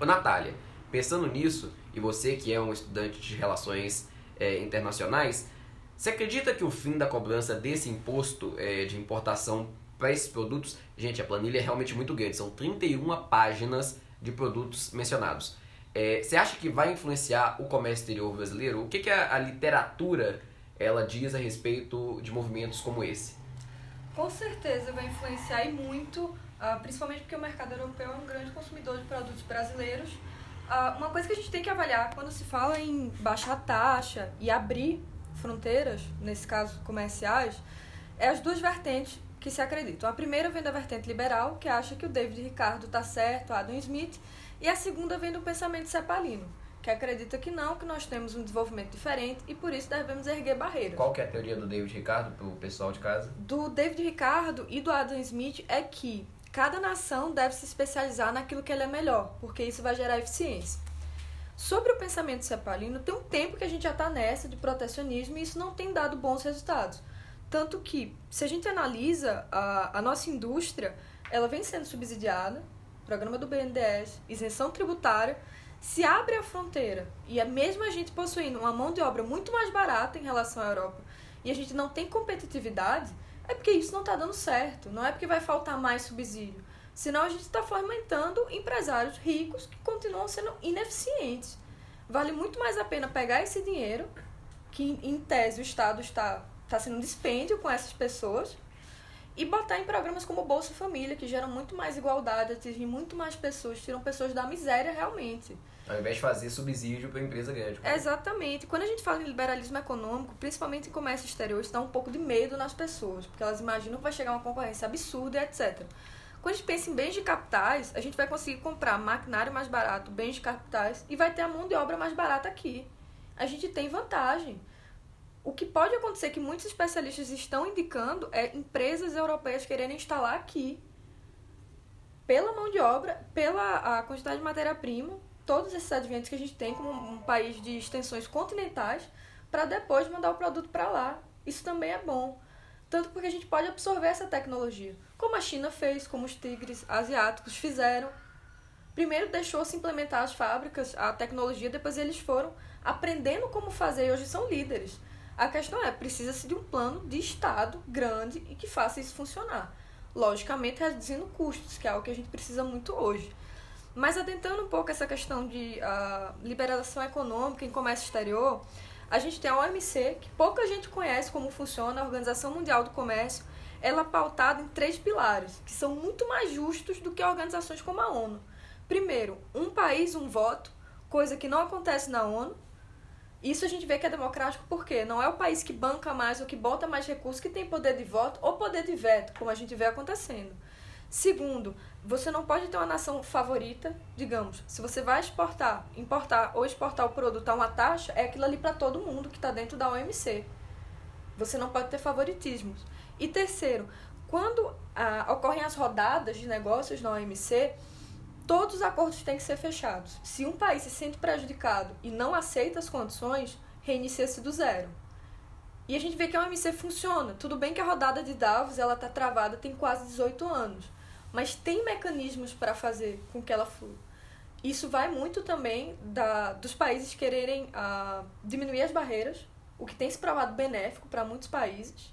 Ô, Natália, pensando nisso, e você que é um estudante de relações é, internacionais, você acredita que o fim da cobrança desse imposto é, de importação para esses produtos, gente, a planilha é realmente muito grande, são 31 páginas de produtos mencionados. É, você acha que vai influenciar o comércio exterior brasileiro? O que, que a, a literatura ela diz a respeito de movimentos como esse? Com certeza vai influenciar e muito, ah, principalmente porque o mercado europeu é um grande consumidor de produtos brasileiros. Ah, uma coisa que a gente tem que avaliar quando se fala em baixar taxa e abrir fronteiras, nesse caso comerciais, é as duas vertentes que se acreditam. A primeira vem da vertente liberal, que acha que o David Ricardo está certo, Adam Smith, e a segunda vem do pensamento cepalino, que acredita que não, que nós temos um desenvolvimento diferente e por isso devemos erguer barreiras. Qual que é a teoria do David Ricardo para o pessoal de casa? Do David Ricardo e do Adam Smith é que cada nação deve se especializar naquilo que ela é melhor, porque isso vai gerar eficiência. Sobre o pensamento cepalino, tem um tempo que a gente já está nessa de protecionismo e isso não tem dado bons resultados. Tanto que, se a gente analisa a, a nossa indústria, ela vem sendo subsidiada, programa do BNDES, isenção tributária, se abre a fronteira e é a gente possuindo uma mão de obra muito mais barata em relação à Europa e a gente não tem competitividade, é porque isso não está dando certo. Não é porque vai faltar mais subsídio. Senão a gente está fomentando empresários ricos que continuam sendo ineficientes. Vale muito mais a pena pegar esse dinheiro, que em tese o Estado está, está sendo dispêndio com essas pessoas, e botar em programas como Bolsa Família, que geram muito mais igualdade, atingem muito mais pessoas, tiram pessoas da miséria realmente. Ao invés de fazer subsídio para a empresa grande. Exatamente. Quando a gente fala em liberalismo econômico, principalmente em comércio exterior, isso dá um pouco de medo nas pessoas, porque elas imaginam que vai chegar uma concorrência absurda, etc. Quando a gente pensa em bens de capitais, a gente vai conseguir comprar maquinário mais barato, bens de capitais, e vai ter a mão de obra mais barata aqui. A gente tem vantagem. O que pode acontecer, que muitos especialistas estão indicando, é empresas europeias querendo instalar aqui, pela mão de obra, pela a quantidade de matéria-prima, todos esses adventos que a gente tem como um país de extensões continentais para depois mandar o produto para lá. Isso também é bom. Tanto porque a gente pode absorver essa tecnologia, como a China fez, como os tigres asiáticos fizeram. Primeiro deixou-se implementar as fábricas, a tecnologia, depois eles foram aprendendo como fazer e hoje são líderes. A questão é, precisa-se de um plano de Estado grande e que faça isso funcionar. Logicamente, reduzindo custos, que é algo que a gente precisa muito hoje. Mas atentando um pouco essa questão de uh, liberação econômica em comércio exterior, a gente tem a OMC, que pouca gente conhece como funciona, a Organização Mundial do Comércio, ela é pautada em três pilares, que são muito mais justos do que organizações como a ONU. Primeiro, um país, um voto, coisa que não acontece na ONU. Isso a gente vê que é democrático porque não é o país que banca mais ou que bota mais recursos que tem poder de voto ou poder de veto, como a gente vê acontecendo. Segundo, você não pode ter uma nação favorita, digamos. Se você vai exportar, importar ou exportar o produto a uma taxa, é aquilo ali para todo mundo que está dentro da OMC. Você não pode ter favoritismos. E terceiro, quando ah, ocorrem as rodadas de negócios na OMC, todos os acordos têm que ser fechados. Se um país se sente prejudicado e não aceita as condições, reinicia-se do zero. E a gente vê que a OMC funciona. Tudo bem que a rodada de Davos ela está travada tem quase 18 anos, mas tem mecanismos para fazer com que ela flua. Isso vai muito também da, dos países quererem ah, diminuir as barreiras, o que tem se provado benéfico para muitos países,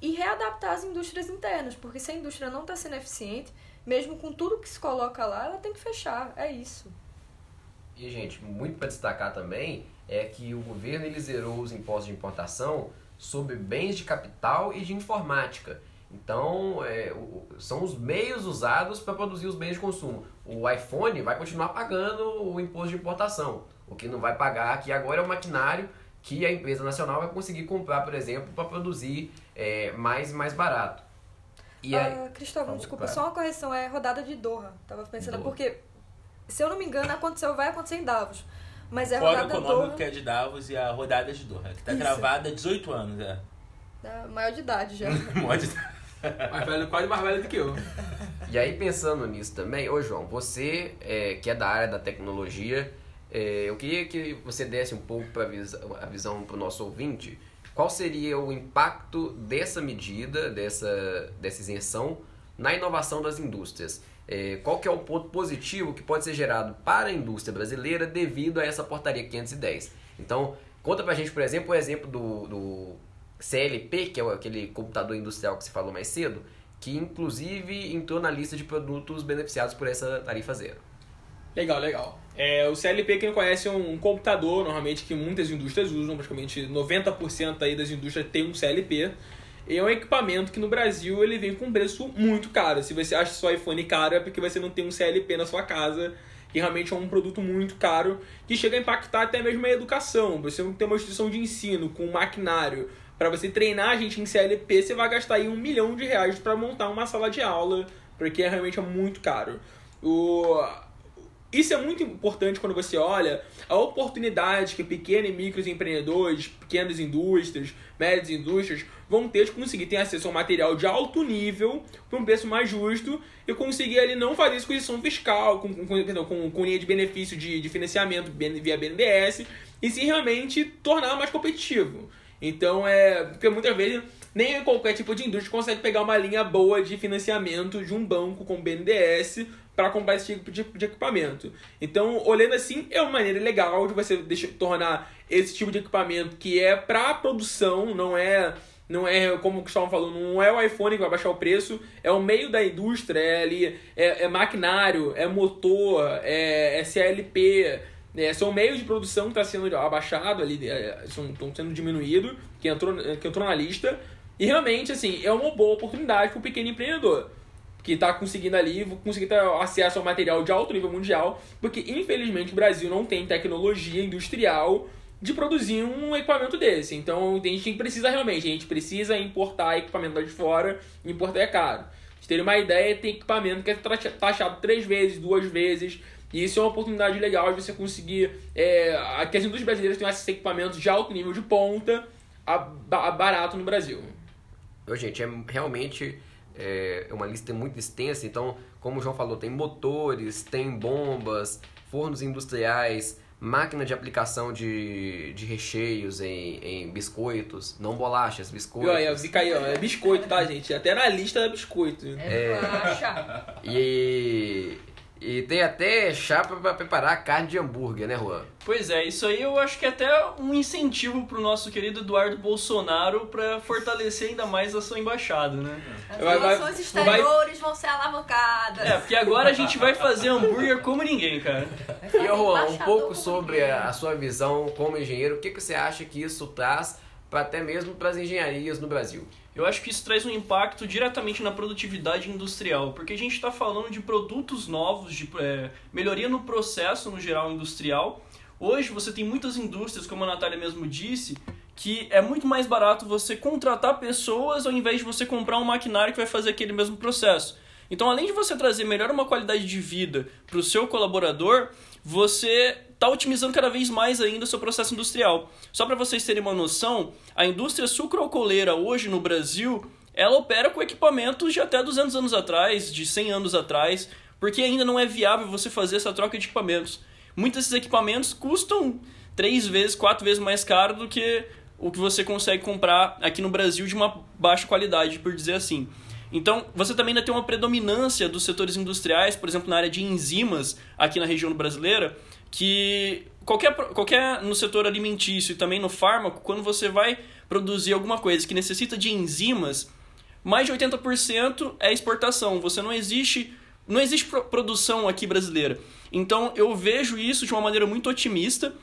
e readaptar as indústrias internas, porque se a indústria não está sendo eficiente, mesmo com tudo que se coloca lá, ela tem que fechar. É isso. E, gente, muito para destacar também é que o governo ele zerou os impostos de importação sobre bens de capital e de informática. Então, é, são os meios usados para produzir os bens de consumo. O iPhone vai continuar pagando o imposto de importação. O que não vai pagar aqui agora é o maquinário que a empresa nacional vai conseguir comprar, por exemplo, para produzir é, mais mais barato. E aí, uh, Cristóvão, desculpa, só uma correção, é rodada de Doha. Tava pensando, Doha. porque, se eu não me engano, aconteceu, vai acontecer em Davos. Mas é a rodada Fórum Econômico Doha... que é de Davos e a rodada de Doha, que tá Isso. gravada há 18 anos, é. é maior de idade já. (laughs) maior de idade. mais velho, quase mais velho do que eu. E aí, pensando nisso também, ô João, você é, que é da área da tecnologia, é, eu queria que você desse um pouco pra visão, a visão para o nosso ouvinte. Qual seria o impacto dessa medida, dessa, dessa isenção, na inovação das indústrias? É, qual que é o ponto positivo que pode ser gerado para a indústria brasileira devido a essa portaria 510? Então, conta pra gente, por exemplo, o exemplo do, do CLP, que é aquele computador industrial que se falou mais cedo, que inclusive entrou na lista de produtos beneficiados por essa tarifa zero. Legal, legal. É, o CLP, quem conhece, é um computador, normalmente, que muitas indústrias usam, praticamente 90% aí das indústrias tem um CLP. E é um equipamento que no Brasil ele vem com um preço muito caro. Se você acha seu iPhone caro é porque você não tem um CLP na sua casa, que realmente é um produto muito caro, que chega a impactar até mesmo a educação. Você não tem uma instituição de ensino com um maquinário para você treinar a gente em CLP, você vai gastar aí um milhão de reais para montar uma sala de aula, porque realmente é muito caro. O isso é muito importante quando você olha a oportunidade que pequenos e micros empreendedores, pequenas indústrias, médias indústrias vão ter de conseguir ter acesso a um material de alto nível por um preço mais justo e conseguir ali não fazer exposição fiscal, com, com, com, com linha de benefício de, de financiamento via BNDES e sim realmente tornar mais competitivo. Então é. Porque muitas vezes nem qualquer tipo de indústria consegue pegar uma linha boa de financiamento de um banco com BNDES para comprar esse tipo de, de, equipamento. Então, olhando assim, é uma maneira legal de você deixar, tornar esse tipo de equipamento que é para produção, não é não é, como o Gustavo falou, não é o iPhone que vai baixar o preço, é o meio da indústria, é ali, é, é maquinário, é motor, é, é CLP, é, são meios de produção que está sendo abaixado ali, é, estão sendo diminuído, que entrou, que entrou na lista, e realmente, assim, é uma boa oportunidade para o pequeno empreendedor que está conseguindo ali conseguir ter acesso ao material de alto nível mundial, porque infelizmente o Brasil não tem tecnologia industrial de produzir um equipamento desse. Então a gente precisa realmente, a gente precisa importar equipamento lá de fora, importar é caro. Pra ter uma ideia, tem equipamento que é taxado três vezes, duas vezes. E isso é uma oportunidade legal de você conseguir. É, que as indústrias brasileiras tenham esses equipamentos de alto nível de ponta a, a barato no Brasil. Gente, é realmente é uma lista muito extensa, então, como o João falou, tem motores, tem bombas, fornos industriais, máquina de aplicação de, de recheios em, em biscoitos, não bolachas, biscoitos. Olha, fica aí, ó, é biscoito, tá, gente? Até na lista é biscoito. É, é... E e tem até chapa para preparar carne de hambúrguer, né, Juan? Pois é, isso aí eu acho que é até um incentivo pro nosso querido Eduardo Bolsonaro para fortalecer ainda mais a sua embaixada, né? As relações exteriores vão ser alavancadas. É, porque agora a gente vai fazer hambúrguer como ninguém, cara. E, Juan, um pouco sobre a, a, sua visão como engenheiro, o que, que você acha que isso traz para até mesmo para as engenharias no Brasil? Eu acho que isso traz um impacto diretamente na produtividade industrial, porque a gente está falando de produtos novos, de é, melhoria no processo no geral industrial. Hoje você tem muitas indústrias, como a Natália mesmo disse, que é muito mais barato você contratar pessoas ao invés de você comprar um maquinário que vai fazer aquele mesmo processo. Então, além de você trazer melhor uma qualidade de vida para o seu colaborador, você está otimizando cada vez mais ainda o seu processo industrial. Só para vocês terem uma noção, a indústria sucroalcooleira hoje no Brasil, ela opera com equipamentos de até 200 anos atrás, de 100 anos atrás, porque ainda não é viável você fazer essa troca de equipamentos. Muitos desses equipamentos custam três vezes, quatro vezes mais caro do que o que você consegue comprar aqui no Brasil de uma baixa qualidade, por dizer assim. Então, você também ainda tem uma predominância dos setores industriais, por exemplo, na área de enzimas aqui na região brasileira, que qualquer, qualquer no setor alimentício e também no fármaco, quando você vai produzir alguma coisa que necessita de enzimas, mais de 80% é exportação. Você não existe não existe produção aqui brasileira. Então eu vejo isso de uma maneira muito otimista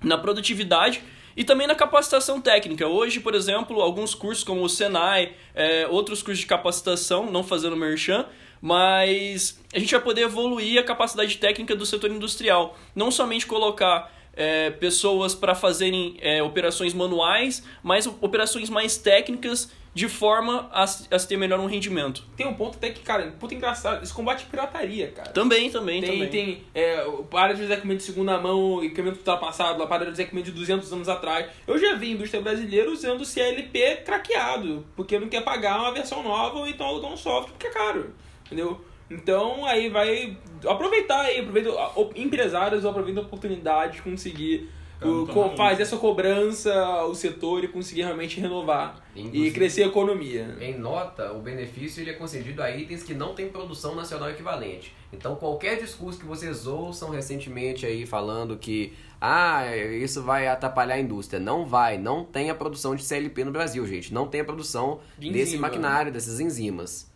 na produtividade e também na capacitação técnica. Hoje, por exemplo, alguns cursos como o Senai, é, outros cursos de capacitação, não fazendo merchan, mas a gente vai poder evoluir a capacidade técnica do setor industrial. Não somente colocar é, pessoas para fazerem é, operações manuais, mas operações mais técnicas de forma a, a ter melhor um rendimento. Tem um ponto até que, cara, puta engraçado, isso combate pirataria, cara. Também, também, tem, também. Tem, é, para de usar equipamento de segunda mão, equipamento ultrapassado, para de usar equipamento de 200 anos atrás. Eu já vi indústria brasileira usando CLP craqueado, porque não quer pagar uma versão nova ou então alugar um software porque é caro, entendeu? Então aí vai aproveitar aí, aproveita, empresários aproveitam a oportunidade de conseguir o, fazer essa cobrança ao setor e conseguir realmente renovar Inclusive, e crescer a economia. Em nota, o benefício ele é concedido a itens que não têm produção nacional equivalente. Então, qualquer discurso que vocês ouçam recentemente aí falando que ah, isso vai atrapalhar a indústria. Não vai, não tem a produção de CLP no Brasil, gente. Não tem a produção de desse maquinário, dessas enzimas.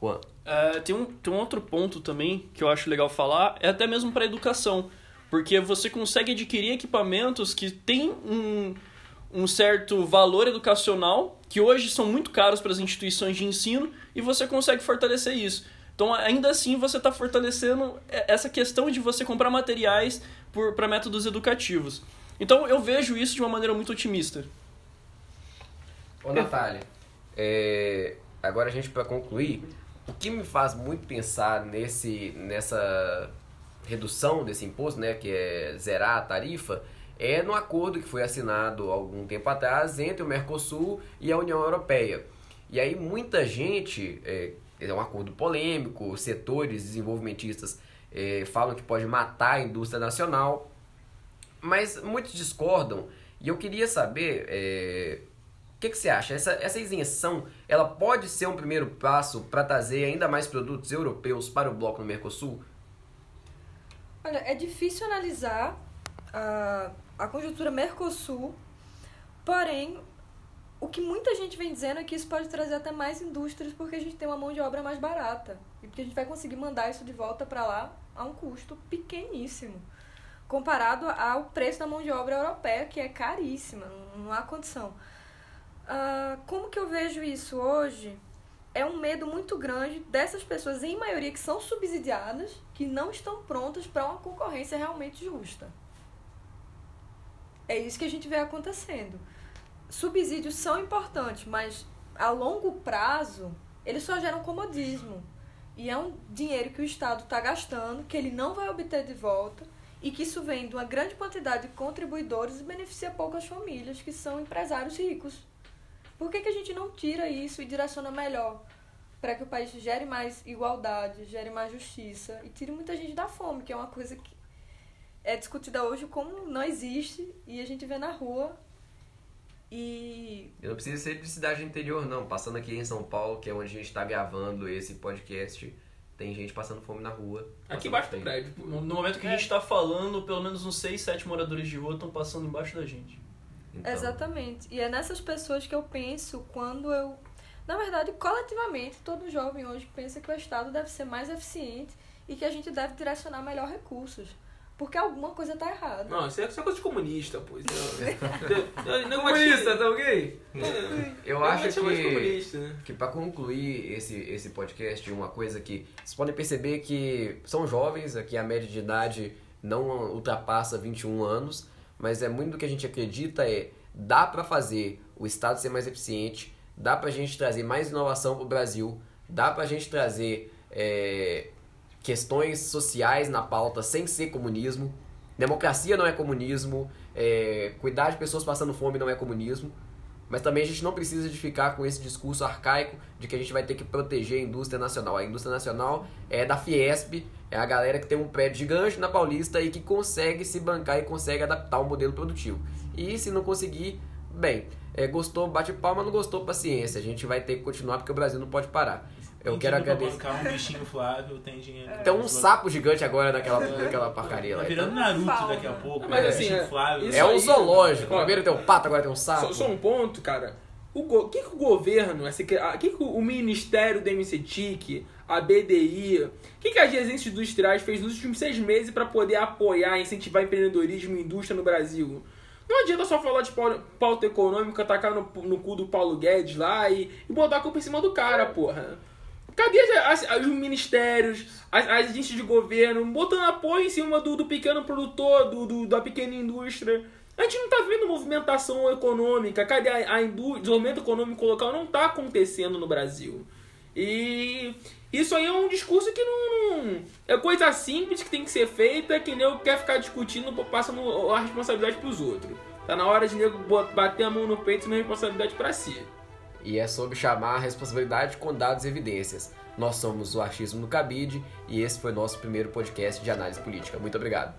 Juan. É, tem, um, tem um outro ponto também que eu acho legal falar, é até mesmo para educação. Porque você consegue adquirir equipamentos que têm um, um certo valor educacional, que hoje são muito caros para as instituições de ensino, e você consegue fortalecer isso. Então, ainda assim, você está fortalecendo essa questão de você comprar materiais para métodos educativos. Então, eu vejo isso de uma maneira muito otimista. Ô, Natália, é, agora a gente, para concluir, o que me faz muito pensar nesse, nessa redução desse imposto, né, que é zerar a tarifa, é no acordo que foi assinado algum tempo atrás entre o Mercosul e a União Europeia. E aí muita gente, é, é um acordo polêmico, setores desenvolvimentistas é, falam que pode matar a indústria nacional, mas muitos discordam. E eu queria saber, é, que, que você acha? Essa, essa isenção, ela pode ser um primeiro passo para trazer ainda mais produtos europeus para o bloco no Mercosul? Olha, é difícil analisar a, a conjuntura Mercosul, porém, o que muita gente vem dizendo é que isso pode trazer até mais indústrias porque a gente tem uma mão de obra mais barata e porque a gente vai conseguir mandar isso de volta para lá a um custo pequeníssimo comparado ao preço da mão de obra europeia que é caríssima, não há condição. Uh, como que eu vejo isso hoje? é um medo muito grande dessas pessoas, em maioria, que são subsidiadas, que não estão prontas para uma concorrência realmente justa. É isso que a gente vê acontecendo. Subsídios são importantes, mas a longo prazo eles só geram comodismo. E é um dinheiro que o Estado está gastando, que ele não vai obter de volta, e que isso vem de uma grande quantidade de contribuidores e beneficia poucas famílias, que são empresários ricos. Por que, que a gente não tira isso e direciona melhor para que o país gere mais igualdade, gere mais justiça e tire muita gente da fome, que é uma coisa que é discutida hoje como não existe e a gente vê na rua. E. Eu não precisa ser de cidade interior, não. Passando aqui em São Paulo, que é onde a gente está gravando esse podcast, tem gente passando fome na rua. Aqui embaixo do prédio. No, no momento que é. a gente está falando, pelo menos uns 6, 7 moradores de rua estão passando embaixo da gente. Então... Exatamente. E é nessas pessoas que eu penso quando eu. Na verdade, coletivamente, todo jovem hoje pensa que o Estado deve ser mais eficiente e que a gente deve direcionar melhor recursos. Porque alguma coisa tá errada. Não, isso é, isso é coisa de comunista, pois. (laughs) não, comunista, tá ok? Eu acho que, né? que para concluir esse, esse podcast, uma coisa que vocês podem perceber que são jovens, aqui a média de idade não ultrapassa 21 anos, mas é muito do que a gente acredita é dá para fazer o Estado ser mais eficiente, dá para a gente trazer mais inovação para o Brasil, dá para a gente trazer é, questões sociais na pauta sem ser comunismo. Democracia não é comunismo, é, cuidar de pessoas passando fome não é comunismo. Mas também a gente não precisa de ficar com esse discurso arcaico de que a gente vai ter que proteger a indústria nacional. A indústria nacional é da Fiesp, é a galera que tem um prédio gigante na Paulista e que consegue se bancar e consegue adaptar o modelo produtivo. E se não conseguir, bem, é, gostou, bate palma, não gostou, paciência. A gente vai ter que continuar porque o Brasil não pode parar. Eu Tem quero agradecer. bancar um bichinho Flávio, tem dinheiro. Tem um sapo gigante agora naquela, naquela porcaria Tá lá. virando Então, Naruto daqui a pouco. Mas né? assim, é- Flávio. é um aí- zoológico. Ó, Primeiro tem um pato, agora tem um sapo. Só, só um ponto, cara. O go- que, que o governo, esse, que, que, que o Ministério da MCTIC, a BDI, o que, que as agências industriais fez nos últimos seis meses para poder apoiar, incentivar empreendedorismo e indústria no Brasil? Não adianta só falar de pau- pauta econômica, tacar no, no cu do Paulo Guedes lá e, e botar a culpa em cima do cara, porra. Cadê as, as- os ministérios, as, as agências de governo, botando apoio em cima do, do pequeno produtor, do, do- da pequena indústria? A gente não tá vendo movimentação econômica. Cadê a, a indú- desenvolvimento econômico local? Não tá acontecendo no Brasil. E isso aí é um discurso que não, não- É coisa simples que tem que ser feita, que nego quer ficar discutindo, passando a responsabilidade pros outros. Tá na hora de nego bater a mão no peito e responsabilidade pra si. E é sobre chamar a responsabilidade com dados e evidências. Nós somos o Achismo no Cabide e esse foi nosso primeiro podcast de análise política. Muito obrigado.